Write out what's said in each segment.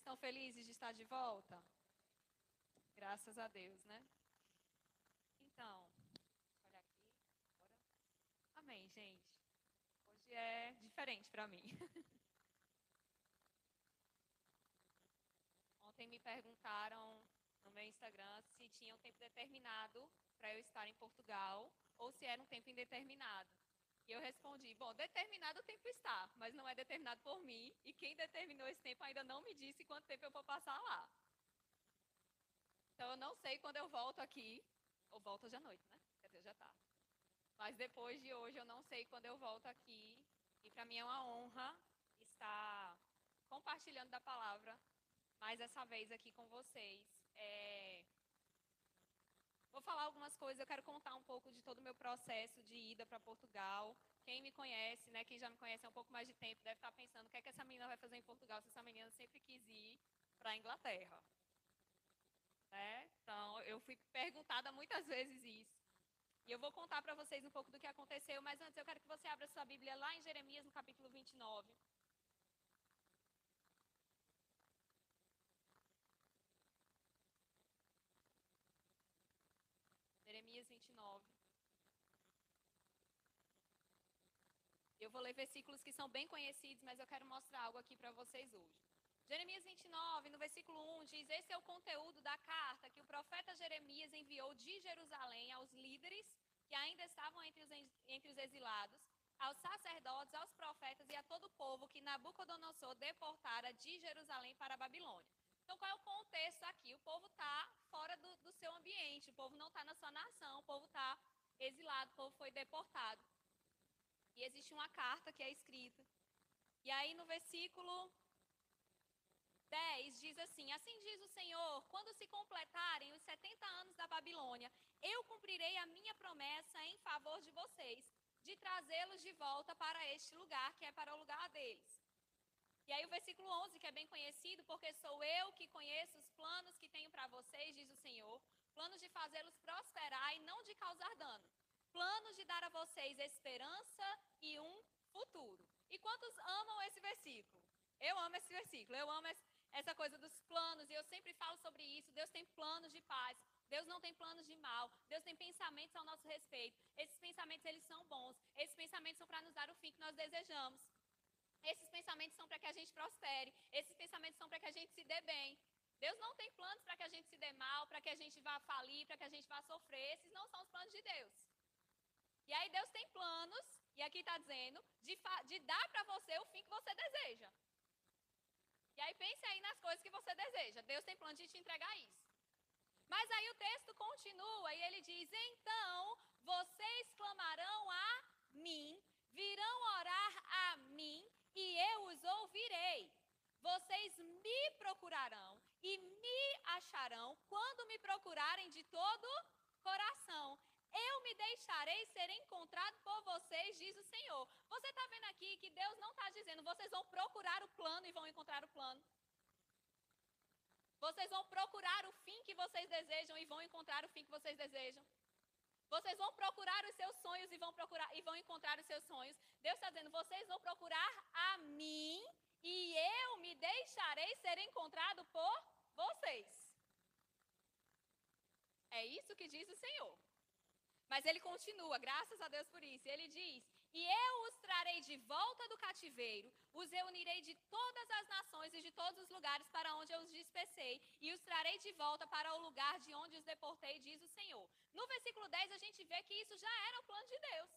Estão felizes de estar de volta? Graças a Deus, né? Então, olha aqui. Agora. Amém, gente. Hoje é diferente para mim. Ontem me perguntaram no meu Instagram se tinha um tempo determinado para eu estar em Portugal ou se era um tempo indeterminado. E eu respondi: bom, determinado o tempo está, mas não é determinado por mim, e quem determinou esse tempo ainda não me disse quanto tempo eu vou passar lá. Então eu não sei quando eu volto aqui, ou volto hoje à noite, né? Quer dizer, já está. Mas depois de hoje eu não sei quando eu volto aqui, e para mim é uma honra estar compartilhando da palavra mais essa vez aqui com vocês. É, Vou falar algumas coisas, eu quero contar um pouco de todo o meu processo de ida para Portugal. Quem me conhece, né, quem já me conhece há um pouco mais de tempo, deve estar pensando o que é que essa menina vai fazer em Portugal se essa menina sempre quis ir para a Inglaterra. Né? Então, eu fui perguntada muitas vezes isso. E eu vou contar para vocês um pouco do que aconteceu, mas antes eu quero que você abra sua Bíblia lá em Jeremias, no capítulo 29. Jeremias 29. Eu vou ler versículos que são bem conhecidos, mas eu quero mostrar algo aqui para vocês hoje. Jeremias 29, no versículo 1, diz: Esse é o conteúdo da carta que o profeta Jeremias enviou de Jerusalém aos líderes que ainda estavam entre os, entre os exilados, aos sacerdotes, aos profetas e a todo o povo que Nabucodonosor deportara de Jerusalém para a Babilônia. Então, qual é o contexto aqui? O povo está fora do, do, seu ambiente, o povo não está na sua nação, o povo está exilado, o povo foi deportado. E existe uma carta que é escrita. E aí, no versículo 10, diz assim: Assim diz o Senhor: quando se completarem os 70 anos da Babilônia, eu cumprirei a minha promessa em favor de vocês, de trazê-los de volta para este lugar, que é para o lugar deles. E aí o versículo 11, que é bem conhecido, porque sou eu que conheço os planos que tenho para vocês, diz o Senhor, planos de fazê-los prosperar e não de causar dano. Planos de dar a vocês esperança e um futuro. E quantos amam esse versículo? Eu amo esse versículo, eu amo essa coisa dos planos, e eu sempre falo sobre isso. Deus tem planos de paz, Deus não tem planos de mal. Deus tem pensamentos ao nosso respeito. Esses pensamentos, eles são bons. Esses pensamentos são para nos dar o fim que nós desejamos. Esses pensamentos são para que a gente prospere. Esses pensamentos são para que a gente se dê bem. Deus não tem planos para que a gente se dê mal, para que a gente vá falir, para que a gente vá sofrer. Esses não são os planos de Deus. E aí Deus tem planos, e aqui está dizendo, de, de dar para você o fim que você deseja. E aí pense aí nas coisas que você deseja. Deus tem plano de te entregar isso. Mas aí o texto continua e ele diz: Então vocês clamarão a mim, virão orar a mim e eu os ouvirei. Vocês me procurarão e me acharão quando me procurarem de todo coração. Eu me deixarei ser encontrado por vocês, diz o Senhor. Você está vendo aqui que Deus não está dizendo, vocês vão procurar o plano e vão encontrar o plano. Vocês vão procurar o fim que vocês desejam e vão encontrar o fim que vocês desejam. Vocês vão procurar os seus sonhos e vão procurar e vão encontrar os seus sonhos. Deus está dizendo: vocês vão procurar a mim e eu me deixarei ser encontrado por vocês. É isso que diz o Senhor. Mas ele continua, graças a Deus por isso. Ele diz: E eu os trarei de volta do cativeiro, os reunirei de todas as nações e de todos os lugares para onde eu os dispersei, e os trarei de volta para o lugar de onde os deportei, diz o Senhor. No versículo 10, a gente vê que isso já era o plano de Deus.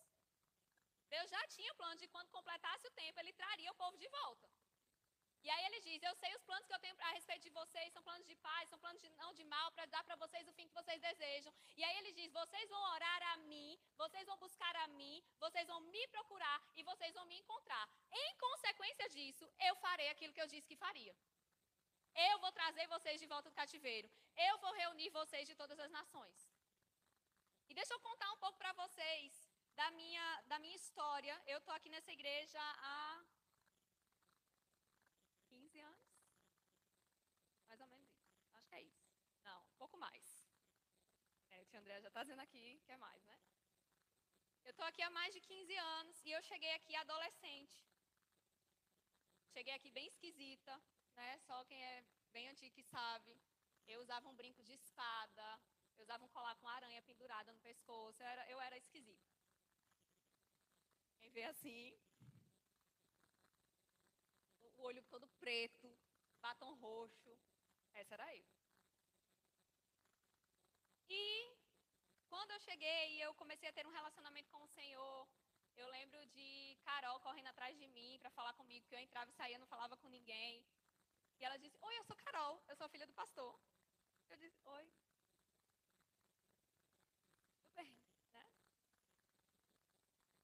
Deus já tinha plano de quando completasse o tempo, ele traria o povo de volta. E aí ele diz: Eu sei os planos que eu tenho a respeito de vocês, são planos de paz, são planos de não de mal, para dar para vocês o fim que vocês desejam. E aí ele diz: Vocês vão orar a mim, vocês vão buscar a mim, vocês vão me procurar e vocês vão me encontrar. Em consequência disso, eu farei aquilo que eu disse que faria. Eu vou trazer vocês de volta do cativeiro. Eu vou reunir vocês de todas as nações. E deixa eu contar um pouco para vocês da minha, da minha história. Eu estou aqui nessa igreja há 15 anos. Mais ou menos isso. Acho que é isso. Não, um pouco mais. É, o tio André já está dizendo aqui que é mais, né? Eu estou aqui há mais de 15 anos e eu cheguei aqui adolescente. Cheguei aqui bem esquisita, né? Só quem é bem antigo que sabe. Eu usava um brinco de espada, eu usava um colar com aranha pendurada no pescoço, eu era, eu era esquisita. Quem vê assim, o olho todo preto, batom roxo, essa era eu. E quando eu cheguei e eu comecei a ter um relacionamento com o Senhor, eu lembro de Carol correndo atrás de mim para falar comigo, que eu entrava e saía, não falava com ninguém. E ela disse: Oi, eu sou Carol, eu sou filha do pastor. Eu disse: Oi. Tudo bem, né?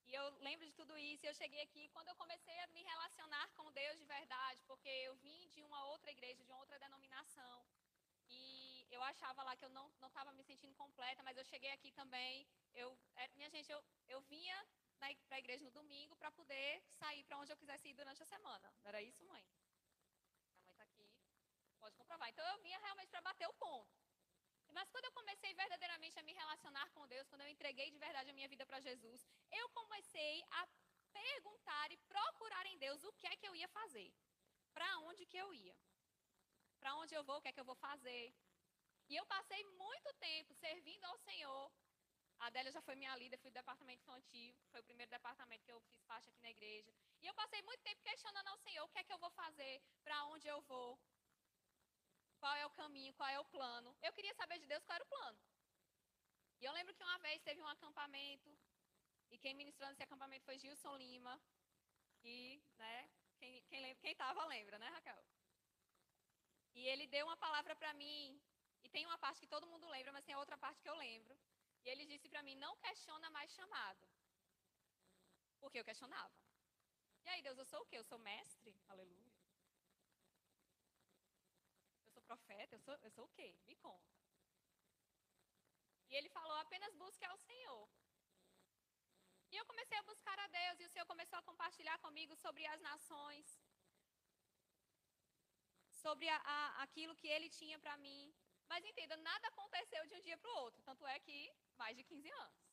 E eu lembro de tudo isso. Eu cheguei aqui quando eu comecei a me relacionar com Deus de verdade, porque eu vim de uma outra igreja, de uma outra denominação. Eu achava lá que eu não estava me sentindo completa, mas eu cheguei aqui também. Eu, é, minha gente, eu, eu vinha para a igreja no domingo para poder sair para onde eu quisesse ir durante a semana. Não era isso, mãe? A mãe está aqui, pode comprovar. Então eu vinha realmente para bater o ponto. Mas quando eu comecei verdadeiramente a me relacionar com Deus, quando eu entreguei de verdade a minha vida para Jesus, eu comecei a perguntar e procurar em Deus o que é que eu ia fazer. Para onde que eu ia? Para onde eu vou? O que é que eu vou fazer? E eu passei muito tempo servindo ao Senhor, a Adélia já foi minha líder, fui do departamento infantil, foi o primeiro departamento que eu fiz parte aqui na igreja. E eu passei muito tempo questionando ao Senhor o que é que eu vou fazer, para onde eu vou, qual é o caminho, qual é o plano. Eu queria saber de Deus qual era o plano. E eu lembro que uma vez teve um acampamento, e quem ministrou nesse acampamento foi Gilson Lima. E, né, quem, quem, lembra, quem tava lembra, né, Raquel? E ele deu uma palavra para mim, e tem uma parte que todo mundo lembra, mas tem outra parte que eu lembro. E ele disse para mim: não questiona mais chamado. Porque eu questionava. E aí, Deus, eu sou o quê? Eu sou mestre? Aleluia. Eu sou profeta? Eu sou, eu sou o quê? Me conta. E ele falou: apenas busque ao Senhor. E eu comecei a buscar a Deus, e o Senhor começou a compartilhar comigo sobre as nações, sobre a, a, aquilo que Ele tinha para mim. Mas entenda, nada aconteceu de um dia para o outro. Tanto é que mais de 15 anos.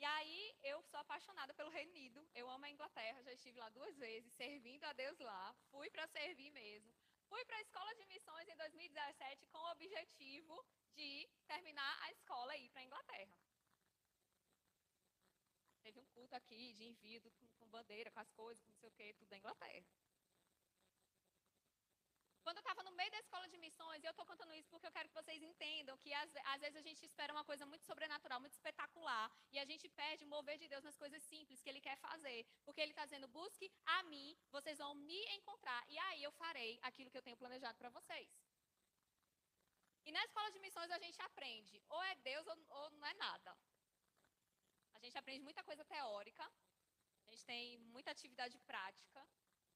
E aí eu sou apaixonada pelo Reino Unido. Eu amo a Inglaterra, já estive lá duas vezes, servindo a Deus lá. Fui para servir mesmo. Fui para a escola de missões em 2017 com o objetivo de terminar a escola e ir para a Inglaterra. Teve um culto aqui de envio com, com bandeira, com as coisas, com não sei o quê, tudo da Inglaterra. Quando eu estava no meio da escola de missões, e eu estou contando isso porque eu quero que vocês entendam que às, às, vezes a gente espera uma coisa muito sobrenatural, muito espetacular, e a gente perde o mover de Deus nas coisas simples que Ele quer fazer. Porque Ele está dizendo: busque a mim, vocês vão me encontrar, e aí eu farei aquilo que eu tenho planejado para vocês. E na escola de missões a gente aprende: ou é Deus ou, ou não é nada. A gente aprende muita coisa teórica, a gente tem muita atividade prática,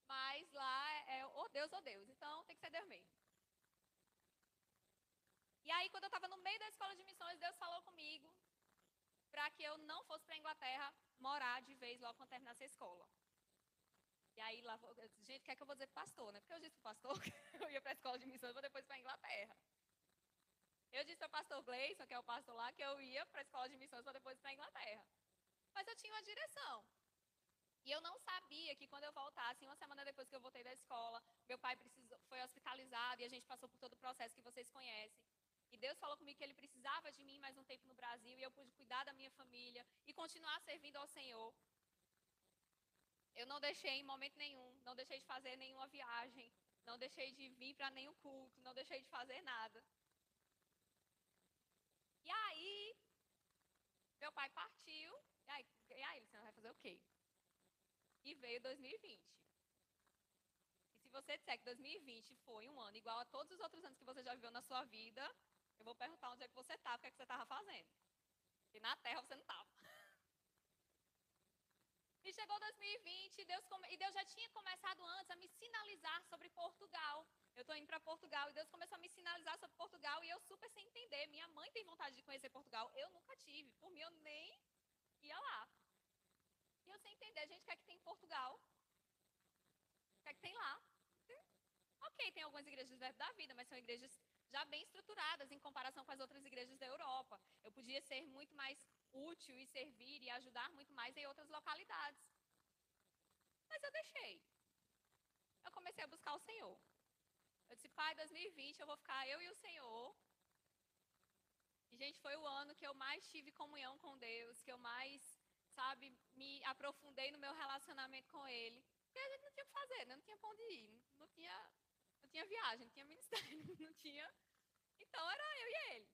mas lá é ou Deus ou Deus. Então tem que ser Deus mesmo. E aí, quando eu estava no meio da escola de missões, Deus falou comigo para que eu não fosse para a Inglaterra morar de vez logo quando terminasse a escola. E aí, lá, gente, o que é que eu vou dizer para o pastor, né? Porque eu disse para o pastor que eu ia para a escola de missões, vou depois para a Inglaterra. Eu disse para o pastor Gleison, que é o pastor lá, que eu ia para a escola de missões, para depois para a Inglaterra. Mas eu tinha uma direção. E eu não sabia que quando eu voltasse, uma semana depois que eu voltei da escola, meu pai precisou, foi hospitalizado e a gente passou por todo o processo que vocês conhecem. E Deus falou comigo que Ele precisava de mim mais um tempo no Brasil e eu pude cuidar da minha família e continuar servindo ao Senhor. Eu não deixei em momento nenhum, não deixei de fazer nenhuma viagem, não deixei de vir para nenhum culto, não deixei de fazer nada. E aí, meu pai partiu. E aí, e aí vai fazer o quê? E veio 2020. E se você disser que 2020 foi um ano igual a todos os outros anos que você já viveu na sua vida, eu vou perguntar onde é que você está, o que é que você estava fazendo. E na Terra você não estava. E chegou 2020 Deus come... e Deus já tinha começado antes a me sinalizar sobre Portugal. Eu estou indo para Portugal e Deus começou a me sinalizar sobre Portugal e eu super sem entender. Minha mãe tem vontade de conhecer Portugal, eu nunca tive. Por mim, eu nem ia lá. E eu sem entender, gente, o que tem em Portugal? O que tem lá? Ok, tem algumas igrejas da Vida, mas são igrejas já bem estruturadas em comparação com as outras igrejas da Europa. Eu podia ser muito mais útil e servir e ajudar muito mais em outras localidades. Mas eu deixei. o Senhor. Eu disse, pai, 2020 eu vou ficar eu e o Senhor. E, gente, foi o ano que eu mais tive comunhão com Deus, que eu mais, sabe, me aprofundei no meu relacionamento com Ele. Porque a gente não tinha o que fazer, né? não tinha onde ir, não tinha, não tinha viagem, não tinha ministério, não tinha. Então era eu e ele.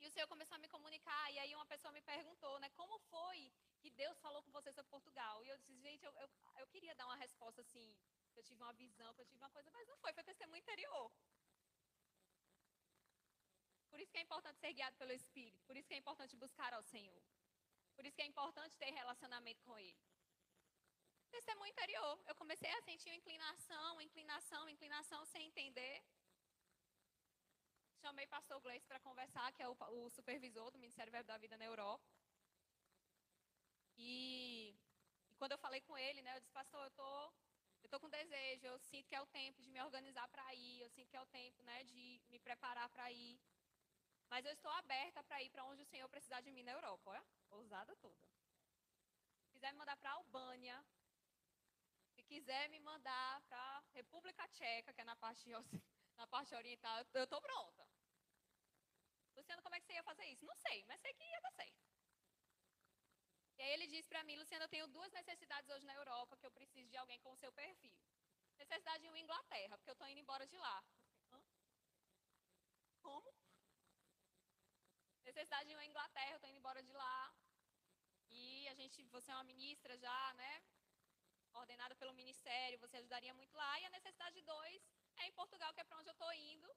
E o Senhor começou a me comunicar, e aí uma pessoa me perguntou, né, como foi que Deus falou com você sobre Portugal? E eu disse, gente, eu, eu, eu queria dar uma resposta assim, que eu tive uma visão, que eu tive uma coisa, mas não foi, foi testemunho interior. Por isso que é importante ser guiado pelo Espírito, por isso que é importante buscar ao Senhor. Por isso que é importante ter relacionamento com Ele. Testemunho interior. Eu comecei a sentir uma inclinação, inclinação, inclinação sem entender. Chamei o pastor Gleice para conversar, que é o, o, supervisor do Ministério Verbo da Vida na Europa. E, e, quando eu falei com ele, né, eu disse, pastor, eu tô, eu tô com desejo, eu sinto que é o tempo de me organizar para ir, eu sinto que é o tempo, né, de me preparar para ir. Mas eu estou aberta para ir para onde o Senhor precisar de mim na Europa, olha, ousada toda. Se quiser me mandar para a Albânia, se quiser me mandar para a República Tcheca, que é na parte, na parte oriental, eu estou pronta. Luciano, como é que você ia fazer isso? Não sei, mas sei que ia dar certo. E aí ele disse para mim, Luciano, eu tenho duas necessidades hoje na Europa que eu preciso de alguém com o seu perfil. Necessidade em Inglaterra, porque eu estou indo embora de lá. Como? Necessidade em Inglaterra, eu estou indo embora de lá. E a gente, você é uma ministra já, né? Ordenada pelo ministério, você ajudaria muito lá. E a necessidade de dois é em Portugal, que é para onde eu estou indo.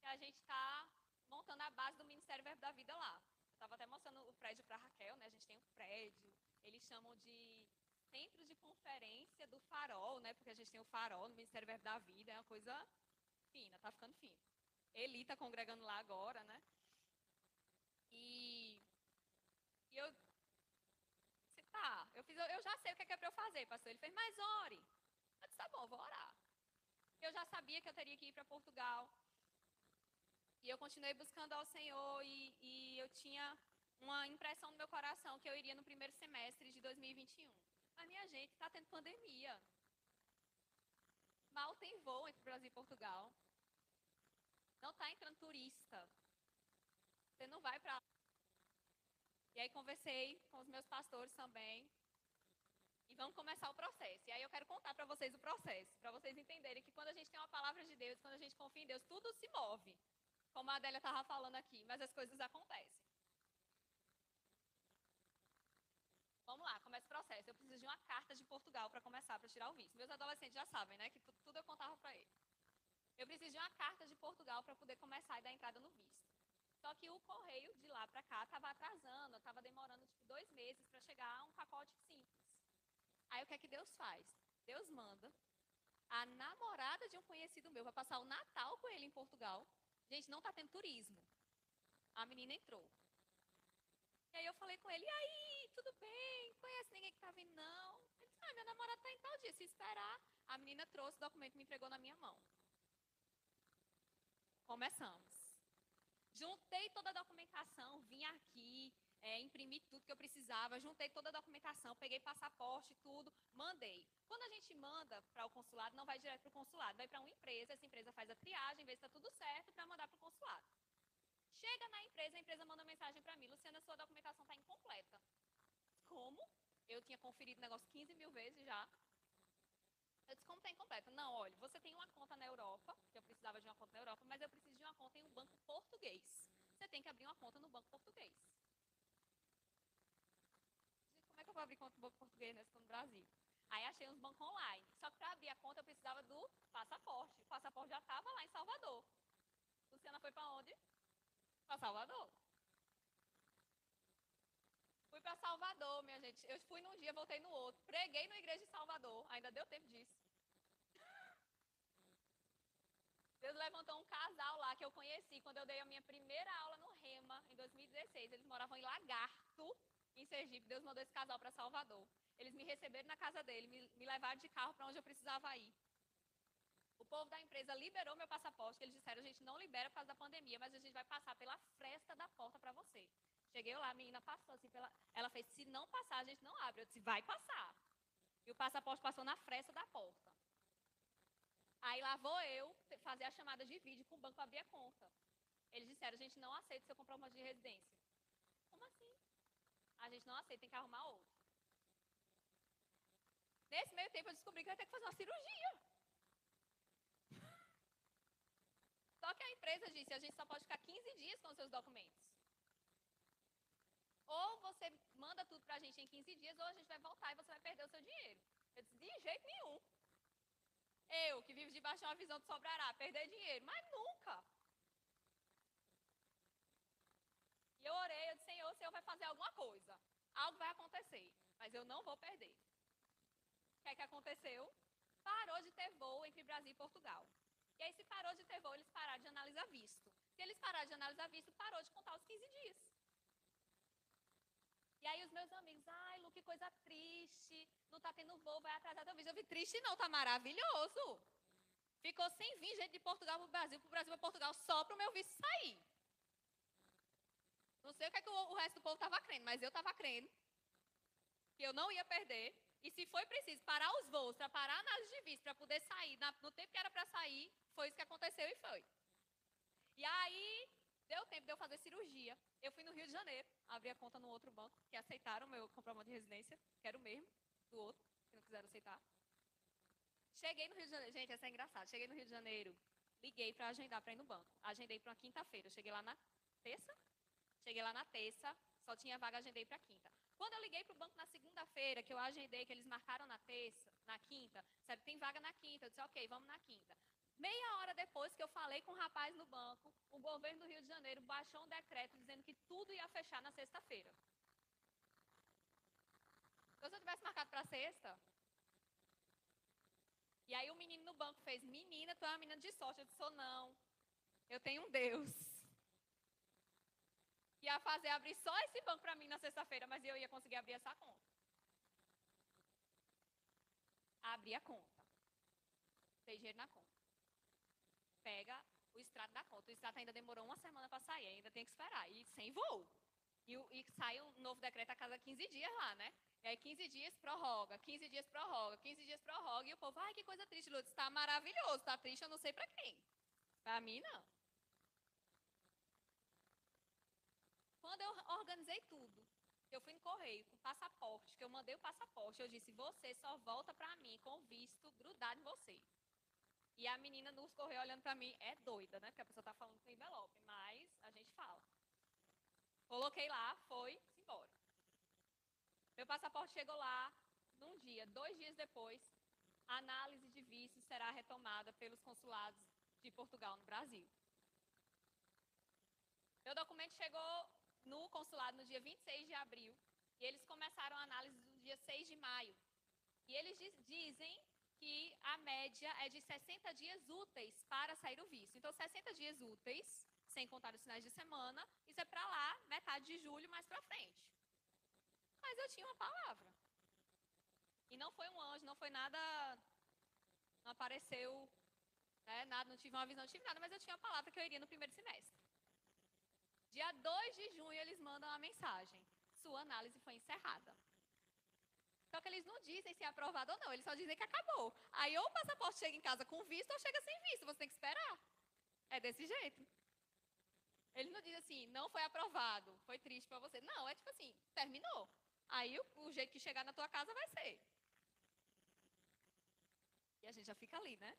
Que a gente está montando a base do Ministério Verbo da Vida lá. Estava até mostrando o prédio para Raquel, né? A gente tem um prédio. Eles chamam de centro de conferência do farol, né? Porque a gente tem o farol no Ministério Verbo da Vida. É uma coisa fina, tá ficando fino. Eli está congregando lá agora, né? E, e eu disse, tá, eu, fiz, eu já sei o que é, que é para eu fazer, pastor. Ele fez, mas ore. Eu disse, tá bom, vou orar. Eu já sabia que eu teria que ir para Portugal. E eu continuei buscando ao Senhor e, e eu tinha uma impressão no meu coração que eu iria no primeiro semestre de 2021. Mas, minha gente, está tendo pandemia. Mal tem voo entre Brasil e Portugal. Não está entrando turista. Você não vai para. E aí conversei com os meus pastores também. E vamos começar o processo. E aí eu quero contar para vocês o processo, para vocês entenderem que quando a gente tem uma palavra de Deus, quando a gente confia em Deus, tudo se move como a Adélia estava falando aqui, mas as coisas acontecem. Vamos lá, começa o processo. Eu preciso de uma carta de Portugal para começar, para tirar o visto. Meus adolescentes já sabem, né, que tudo eu contava para eles. Eu preciso de uma carta de Portugal para poder começar e dar entrada no visto. Só que o correio de lá para cá estava atrasando, estava demorando tipo dois meses para chegar um pacote simples. Aí o que é que Deus faz? Deus manda a namorada de um conhecido meu vai passar o Natal com ele em Portugal Gente, não está tendo turismo. A menina entrou. E aí eu falei com ele, e aí, tudo bem? Conhece ninguém que está vindo, não? Ele disse, ah, minha namorada está em tal dia, se esperar. A menina trouxe o documento e me entregou na minha mão. Começamos. Juntei toda a documentação, vim aqui, é, imprimi tudo que eu precisava, juntei toda a documentação, peguei passaporte, tudo, mandei. Quando a gente manda para o consulado, não vai direto para o consulado, vai para uma empresa, essa empresa faz a triagem, vê se está tudo certo para mandar para o consulado. Chega na empresa, a empresa manda mensagem para mim, Luciana, sua documentação está incompleta. Como? Eu tinha conferido o negócio 15 mil vezes já. Eu disse, como está incompleta? Não, olha, você tem uma conta na Europa, que eu precisava de uma conta na Europa, mas eu preciso de uma conta em um banco português. Você tem que abrir uma conta no banco português é que eu vou abrir conta no banco português, né? no Brasil. Aí achei uns bancos online. Só que para abrir a conta eu precisava do passaporte. O passaporte já estava lá em Salvador. Luciana foi para onde? Para Salvador. Fui para Salvador, minha gente. Eu fui num dia, voltei no outro. Preguei na igreja de Salvador. Ainda deu tempo disso. Deus levantou um casal lá que eu conheci quando eu dei a minha primeira aula no Rema, em 2016. Eles moravam em Lagarto em Sergipe, Deus mandou esse casal para Salvador. Eles me receberam na casa dele, me, me levaram de carro para onde eu precisava ir. O povo da empresa liberou meu passaporte, que eles disseram, a gente não libera por causa da pandemia, mas a gente vai passar pela fresta da porta para você. Cheguei lá, a menina passou assim, pela... ela fez, se não passar, a gente não abre. Eu disse, vai passar. E o passaporte passou na fresta da porta. Lá vou eu fazer a chamada de vídeo com o banco abrir a conta. Eles disseram, a gente não aceita seu comprovante de residência. Como assim? A gente não aceita, tem que arrumar outro. Nesse meio tempo eu descobri que eu ia ter que fazer uma cirurgia. Só que a empresa disse, a gente só pode ficar 15 dias com os seus documentos. Ou você manda tudo pra gente em 15 dias, ou a gente vai voltar e você vai perder o seu dinheiro. Eu disse, de jeito nenhum. Eu, que vivo debaixo de uma visão de sobrará, perder dinheiro, mas nunca. E eu orei, eu disse, Senhor, o Senhor vai fazer alguma coisa. Algo vai acontecer, mas eu não vou perder. O que é que aconteceu? Parou de ter voo entre Brasil e Portugal. E aí, se parou de ter voo, eles pararam de analisar visto. Se eles pararam de analisar visto, parou de contar os 15 dias. E aí os meus amigos, ai, Lu, que coisa triste, não tá tendo voo, vai atrasar teu visto. Eu vi, triste não, tá maravilhoso. Ficou sem vir gente de Portugal pro Brasil, pro Brasil para Portugal, só pro meu visto sair. Não sei o que, é que o, o resto do povo tava crendo, mas eu tava crendo que eu não ia perder. E se foi preciso parar os voos para parar a análise de visto, para poder sair na, no tempo que era para sair, foi isso que aconteceu e foi. E aí, deu tempo de eu fazer cirurgia. Eu fui no Rio de Janeiro, abri a conta no outro banco, que aceitaram o meu comprovante de residência, que era o mesmo do outro, que não quiseram aceitar. Cheguei no Rio de Janeiro, gente, essa é engraçada. Cheguei no Rio de Janeiro, liguei para agendar para ir no banco. Agendei para uma quinta-feira. Cheguei lá na terça, cheguei lá na terça, só tinha vaga, agendei para quinta. Quando eu liguei para o banco na segunda-feira, que eu agendei, que eles marcaram na terça, na quinta, sabe, tem vaga na quinta. Eu disse, ok, vamos na quinta. Meia hora depois que eu falei com o rapaz no banco, o governo do Rio de Janeiro baixou um decreto dizendo que tudo ia fechar na sexta-feira. Então, se eu tivesse marcado para sexta. E aí o menino no banco fez: Menina, tu é uma menina de sorte. Eu disse: Sou não. Eu tenho um Deus. Ia fazer abrir só esse banco para mim na sexta-feira, mas eu ia conseguir abrir essa conta. Abri a conta. Tem dinheiro na conta pega o extrato da conta. O extrato ainda demorou uma semana para sair, ainda tem que esperar. E sem voo. E, e sai um novo decreto a cada 15 dias lá, né? E aí 15 dias prorroga, 15 dias prorroga, 15 dias prorroga. E o povo, ai, que coisa triste, Lutz. Está maravilhoso. Está triste, eu não sei para quem. Para mim, não. Quando eu organizei tudo, eu fui no correio com passaporte, que eu mandei o passaporte, eu disse, você só volta para mim com visto. E a menina nos correu olhando para mim, é doida, né? Porque a pessoa tá falando com envelope, mas a gente fala. Coloquei lá, foi, embora. Meu passaporte chegou lá num dia, dois dias depois, a análise de visto será retomada pelos consulados de Portugal no Brasil. Meu documento chegou no consulado no dia 26 de abril e eles começaram a análise no dia 6 de maio. E eles dizem que a média é de 60 dias úteis para sair o visto. Então, 60 dias úteis, sem contar os finais de semana, isso é para lá, metade de julho, mais para frente. Mas eu tinha uma palavra. E não foi um anjo, não foi nada. Não apareceu, né, nada, não tive uma visão, não tive nada, mas eu tinha uma palavra que eu iria no primeiro semestre. Dia 2 de junho, eles mandam a mensagem: sua análise foi encerrada. Eles não dizem se é aprovado ou não, eles só dizem que acabou. Aí ou o passaporte chega em casa com visto ou chega sem visto, você tem que esperar. É desse jeito. Ele não diz assim, não foi aprovado, foi triste para você. Não, é tipo assim, terminou. Aí o, o, jeito que chegar na tua casa vai ser. E a gente já fica ali, né?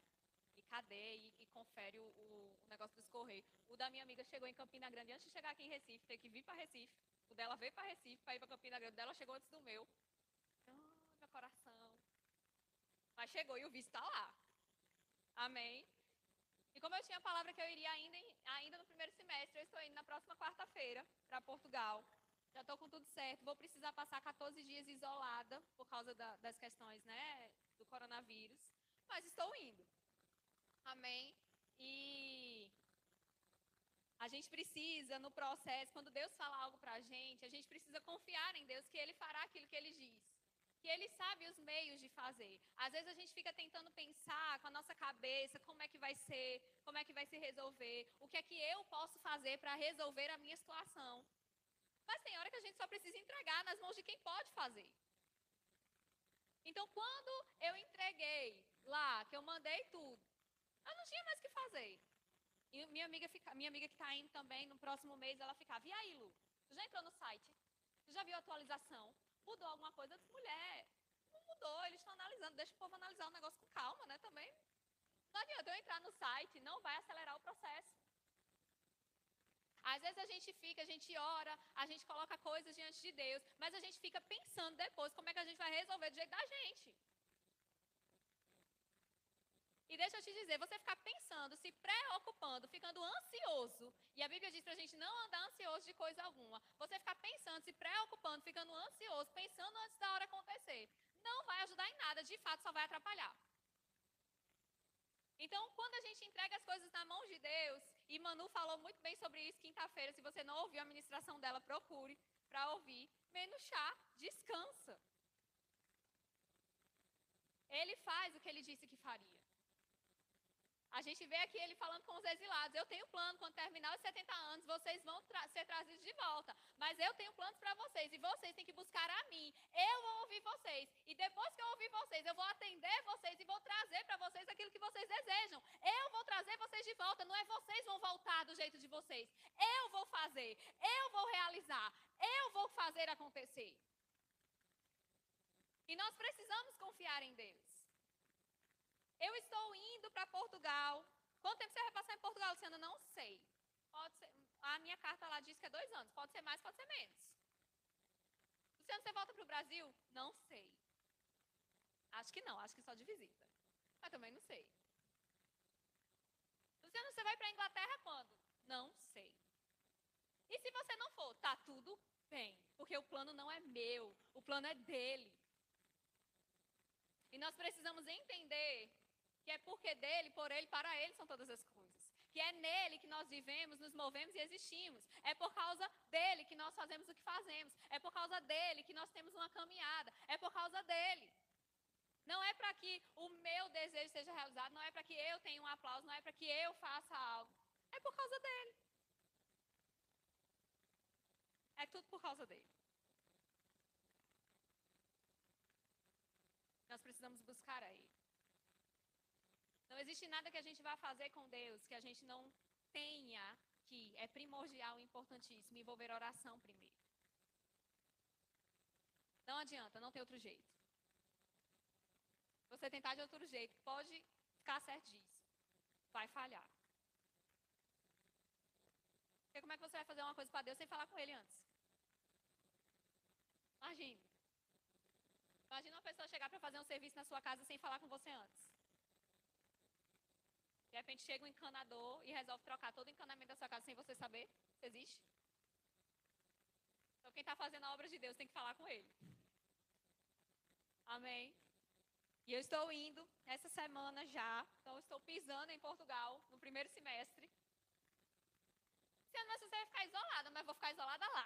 E cadê? E, e confere o, o, o, negócio dos correios. O da minha amiga chegou em Campina Grande antes de chegar aqui em Recife, tem que vir para Recife. O dela veio para Recife para ir para Campina Grande. O dela chegou antes do meu coração. Mas chegou e o visto está lá. Amém? E como eu tinha a palavra que eu iria ainda, ainda no primeiro semestre, eu estou indo na próxima quarta-feira para Portugal. Já estou com tudo certo. Vou precisar passar 14 dias isolada por causa da, das questões né, do coronavírus. Mas estou indo. Amém? E a gente precisa, no processo, quando Deus fala algo para a gente, a gente precisa confiar em Deus que Ele fará aquilo que Ele diz que ele sabe os meios de fazer. Às vezes a gente fica tentando pensar com a nossa cabeça como é que vai ser, como é que vai se resolver, o que é que eu posso fazer para resolver a minha situação. Mas tem hora que a gente só precisa entregar nas mãos de quem pode fazer. Então, quando eu entreguei lá, que eu mandei tudo, a não tinha mais o que fazer. E minha amiga, fica, minha amiga que está indo também, no próximo mês, ela ficava, e aí, Lu? Tu já entrou no site? Tu já viu a atualização? Mudou alguma coisa? Disse, mulher, não mudou, eles estão analisando, deixa o povo analisar o negócio com calma, né, também. Não adianta eu entrar no site, não vai acelerar o processo. Às vezes a gente fica, a gente ora, a gente coloca coisas diante de Deus, mas a gente fica pensando depois como é que a gente vai resolver do jeito da gente. E deixa eu te dizer, você ficar pensando, se preocupando, ficando ansioso, e a Bíblia diz para a gente não andar ansioso de coisa alguma. Você ficar pensando, se preocupando, ficando ansioso, pensando antes da hora acontecer, não vai ajudar em nada, de fato só vai atrapalhar. Então, quando a gente entrega as coisas na mão de Deus, e Manu falou muito bem sobre isso quinta-feira, se você não ouviu a ministração dela, procure para ouvir. Menos chá, descansa. Ele faz o que ele disse que faria. A gente vê aqui ele falando com os exilados. Eu tenho plano, quando terminar os 70 anos, vocês vão tra ser trazidos de volta. Mas eu tenho planos para vocês e vocês têm que buscar a mim. Eu vou ouvir vocês. E depois que eu ouvir vocês, eu vou atender vocês e vou trazer para vocês aquilo que vocês desejam. Eu vou trazer vocês de volta. Não é vocês vão voltar do jeito de vocês. Eu vou fazer. Eu vou realizar. Eu vou fazer acontecer. E nós precisamos confiar em Deus. Eu estou indo para Portugal. Quanto tempo você vai passar em Portugal, Luciana? Não sei. Pode ser, a minha carta lá diz que é dois anos. Pode ser mais, pode ser menos. Luciana, você volta para o Brasil? Não sei. Acho que não, acho que só de visita. Mas também não sei. Luciana, você vai para a Inglaterra quando? Não sei. E se você não for? Tá tudo bem. Porque o plano não é meu, o plano é dele. E nós precisamos entender que é porque dele, por ele, para ele são todas as coisas. Que é nele que nós vivemos, nos movemos e existimos. É por causa dele que nós fazemos o que fazemos. É por causa dele que nós temos uma caminhada. É por causa dele. Não é para que o meu desejo seja realizado, não é para que eu tenha um aplauso, não é para que eu faça algo. É por causa dele. É tudo por causa dele. Nós precisamos buscar a ele. Não existe nada que a gente vá fazer com Deus que a gente não tenha que é primordial importantíssimo envolver oração primeiro. Não adianta, não tem outro jeito. Você tentar de outro jeito, pode ficar certo disso. Vai falhar. Porque como é que você vai fazer uma coisa para Deus sem falar com Ele antes? Imagina. Imagina uma pessoa chegar para fazer um serviço na sua casa sem falar com você antes. De repente chega um encanador e resolve trocar todo o encanamento da sua casa sem você saber se existe. Então quem está fazendo a obra de Deus tem que falar com ele. Amém? E eu estou indo essa semana já. Então estou pisando em Portugal no primeiro semestre. Se não, você vai ficar isolada, mas vou ficar isolada lá.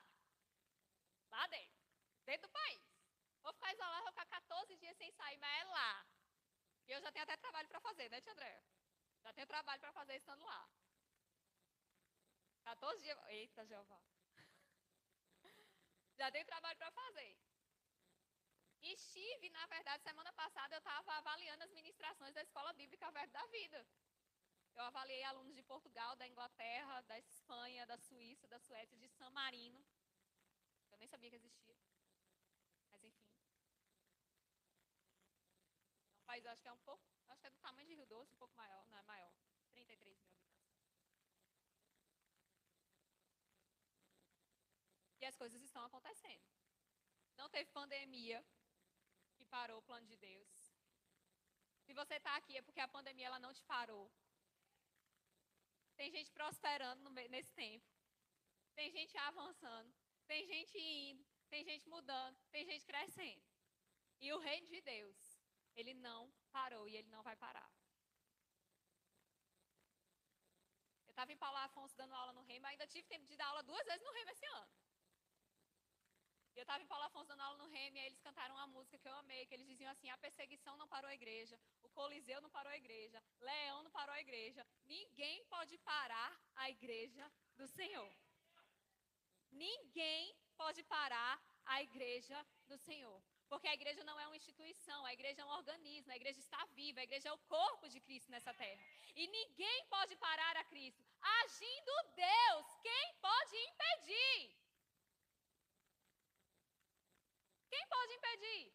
Lá dentro. Dentro do país. Vou ficar isolada, vou ficar 14 dias sem sair, mas é lá. E eu já tenho até trabalho para fazer, né, tia Andréa? Já tenho trabalho para fazer estando lá. 14 dias. Eita, Jeová. Já tenho trabalho para fazer. E estive, na verdade, semana passada eu estava avaliando as ministrações da Escola Bíblica Verbo da Vida. Eu avaliei alunos de Portugal, da Inglaterra, da Espanha, da Suíça, da Suécia, de San Marino. Eu nem sabia que existia. Mas enfim. País, acho que é um pouco Acho que é do tamanho de Rio Doce, um pouco maior, não é maior. 33 mil habitantes. E as coisas estão acontecendo. Não teve pandemia que parou o plano de Deus. Se você está aqui é porque a pandemia ela não te parou. Tem gente prosperando no, nesse tempo. Tem gente avançando. Tem gente indo. Tem gente mudando. Tem gente crescendo. E o reino de Deus, ele não parou e ele não vai parar. Eu estava em Paulo Afonso dando aula no Reino, ainda tive tempo de dar aula duas vezes no Reino esse ano. Eu estava em Paulo Afonso dando aula no Reino e eles cantaram uma música que eu amei, que eles diziam assim: a perseguição não parou a igreja, o Coliseu não parou a igreja, Leão não parou a igreja, ninguém pode parar a igreja do Senhor. Ninguém pode parar a igreja do Senhor. Porque a igreja não é uma instituição, a igreja é um organismo, a igreja está viva, a igreja é o corpo de Cristo nessa terra. E ninguém pode parar a Cristo. Agindo Deus, quem pode impedir? Quem pode impedir?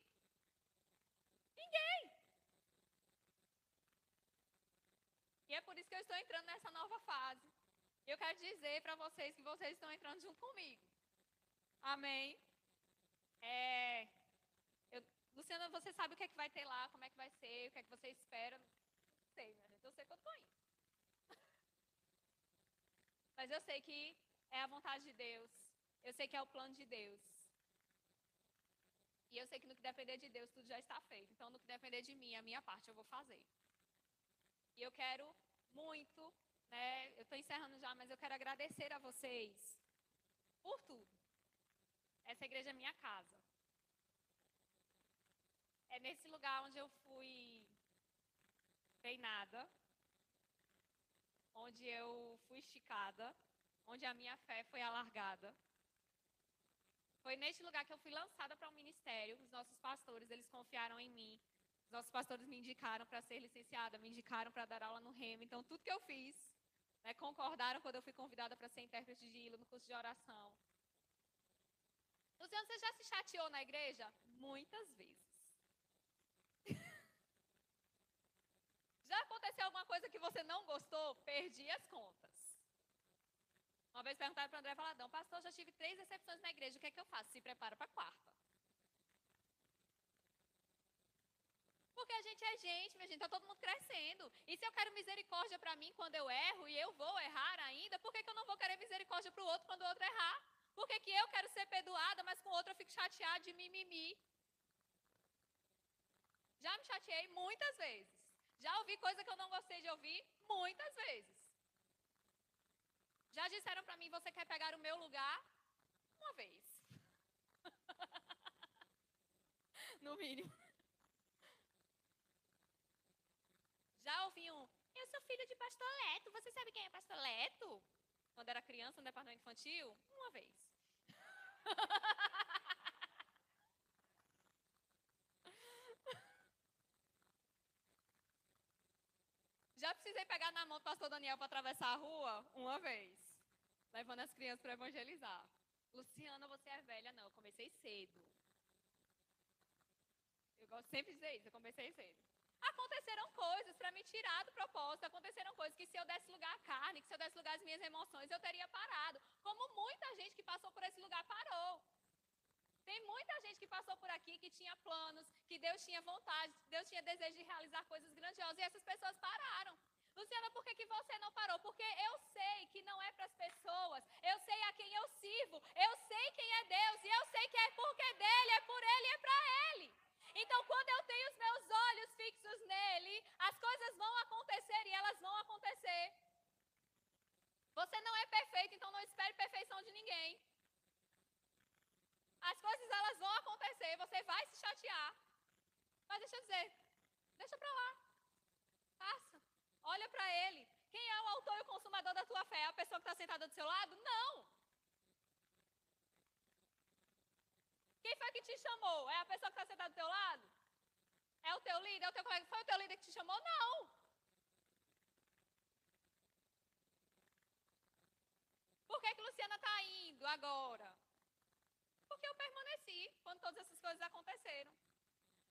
Ninguém. E é por isso que eu estou entrando nessa nova fase. Eu quero dizer para vocês que vocês estão entrando junto comigo. Amém? É, Luciana, você sabe o que é que vai ter lá, como é que vai ser, o que é que você espera? Não sei, minha eu sei eu estou indo. Mas eu sei que é a vontade de Deus. Eu sei que é o plano de Deus. E eu sei que no que depender de Deus, tudo já está feito. Então, no que depender de mim, a minha parte eu vou fazer. E eu quero muito, né? Eu estou encerrando já, mas eu quero agradecer a vocês por tudo. Essa igreja é minha casa. É nesse lugar onde eu fui treinada, onde eu fui esticada, onde a minha fé foi alargada. Foi neste lugar que eu fui lançada para o um ministério. Os nossos pastores, eles confiaram em mim. Os nossos pastores me indicaram para ser licenciada, me indicaram para dar aula no REM. Então, tudo que eu fiz, né, concordaram quando eu fui convidada para ser intérprete de hilo no curso de oração. Luciano, você já se chateou na igreja? Muitas vezes. já aconteceu alguma coisa que você não gostou? Perdi as contas. Uma vez perguntaram para André Valadão, pastor, já tive três decepções na igreja, o que é que eu faço? Se prepara para a quarta. Porque a gente é gente, minha gente, está todo mundo crescendo. E se eu quero misericórdia para mim quando eu erro e eu vou errar ainda, por que, que eu não vou querer misericórdia para o outro quando o outro errar? Por que, que eu quero ser perdoada, mas com o outro eu fico chateada de mimimi? Já me chateei muitas vezes. Já ouvi coisa que eu não gostei de ouvir muitas vezes. Já disseram para mim, você quer pegar o meu lugar? Uma vez. no mínimo. Já ouvi um, eu sou filho de pastoleto. Você sabe quem é pastoleto? Quando era criança no departamento infantil? Uma vez. Já precisei pegar na mão do pastor Daniel para atravessar a rua? Uma vez. Levando as crianças para evangelizar. Luciana, você é velha? Não, eu comecei cedo. Eu gosto sempre de dizer isso, eu comecei cedo. Aconteceram coisas para me tirar do propósito, aconteceram coisas que se eu desse lugar à carne, que se eu desse lugar às minhas emoções, eu teria parado. Como muita gente que passou por esse lugar parou. Tem muita gente que passou por aqui que tinha planos, que Deus tinha vontade, Deus tinha desejo de realizar coisas grandiosas e essas pessoas pararam. Luciana, por que, que você não parou? Porque eu sei que não é para as pessoas, eu sei a quem eu sirvo, eu sei quem é Deus e eu sei que é porque dele, é por ele e é para ele. Então, quando eu tenho os meus olhos fixos nele, as coisas vão acontecer e elas vão acontecer. Você não é perfeito, então não espere perfeição de ninguém. As coisas elas vão acontecer, você vai se chatear. Mas deixa eu dizer, deixa para lá. Passa. Olha para ele. Quem é o autor e o consumador da tua fé? É a pessoa que está sentada do seu lado? Não. Quem foi que te chamou? É a pessoa que está sentada do teu lado? É o teu líder? É o teu colega? Foi o teu líder que te chamou? Não. Por que, que Luciana está indo agora? Porque eu permaneci quando todas essas coisas aconteceram.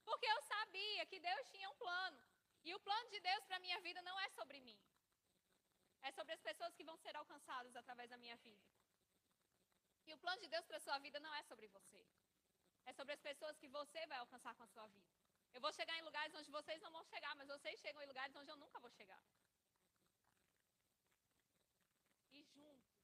Porque eu sabia que Deus tinha um plano. E o plano de Deus para a minha vida não é sobre mim. É sobre as pessoas que vão ser alcançadas através da minha vida. E o plano de Deus para a sua vida não é sobre você. É sobre as pessoas que você vai alcançar com a sua vida. Eu vou chegar em lugares onde vocês não vão chegar, mas vocês chegam em lugares onde eu nunca vou chegar. E juntos,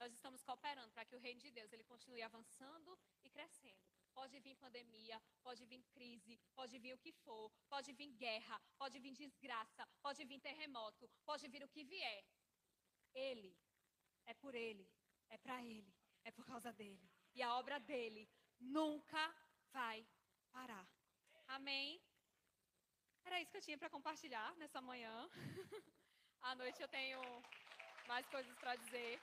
nós estamos cooperando para que o reino de Deus ele continue avançando e crescendo. Pode vir pandemia, pode vir crise, pode vir o que for, pode vir guerra, pode vir desgraça, pode vir terremoto, pode vir o que vier. Ele, é por ele, é para ele, é por causa dele. E a obra dele nunca vai parar. Amém? Era isso que eu tinha para compartilhar nessa manhã. à noite eu tenho mais coisas para dizer.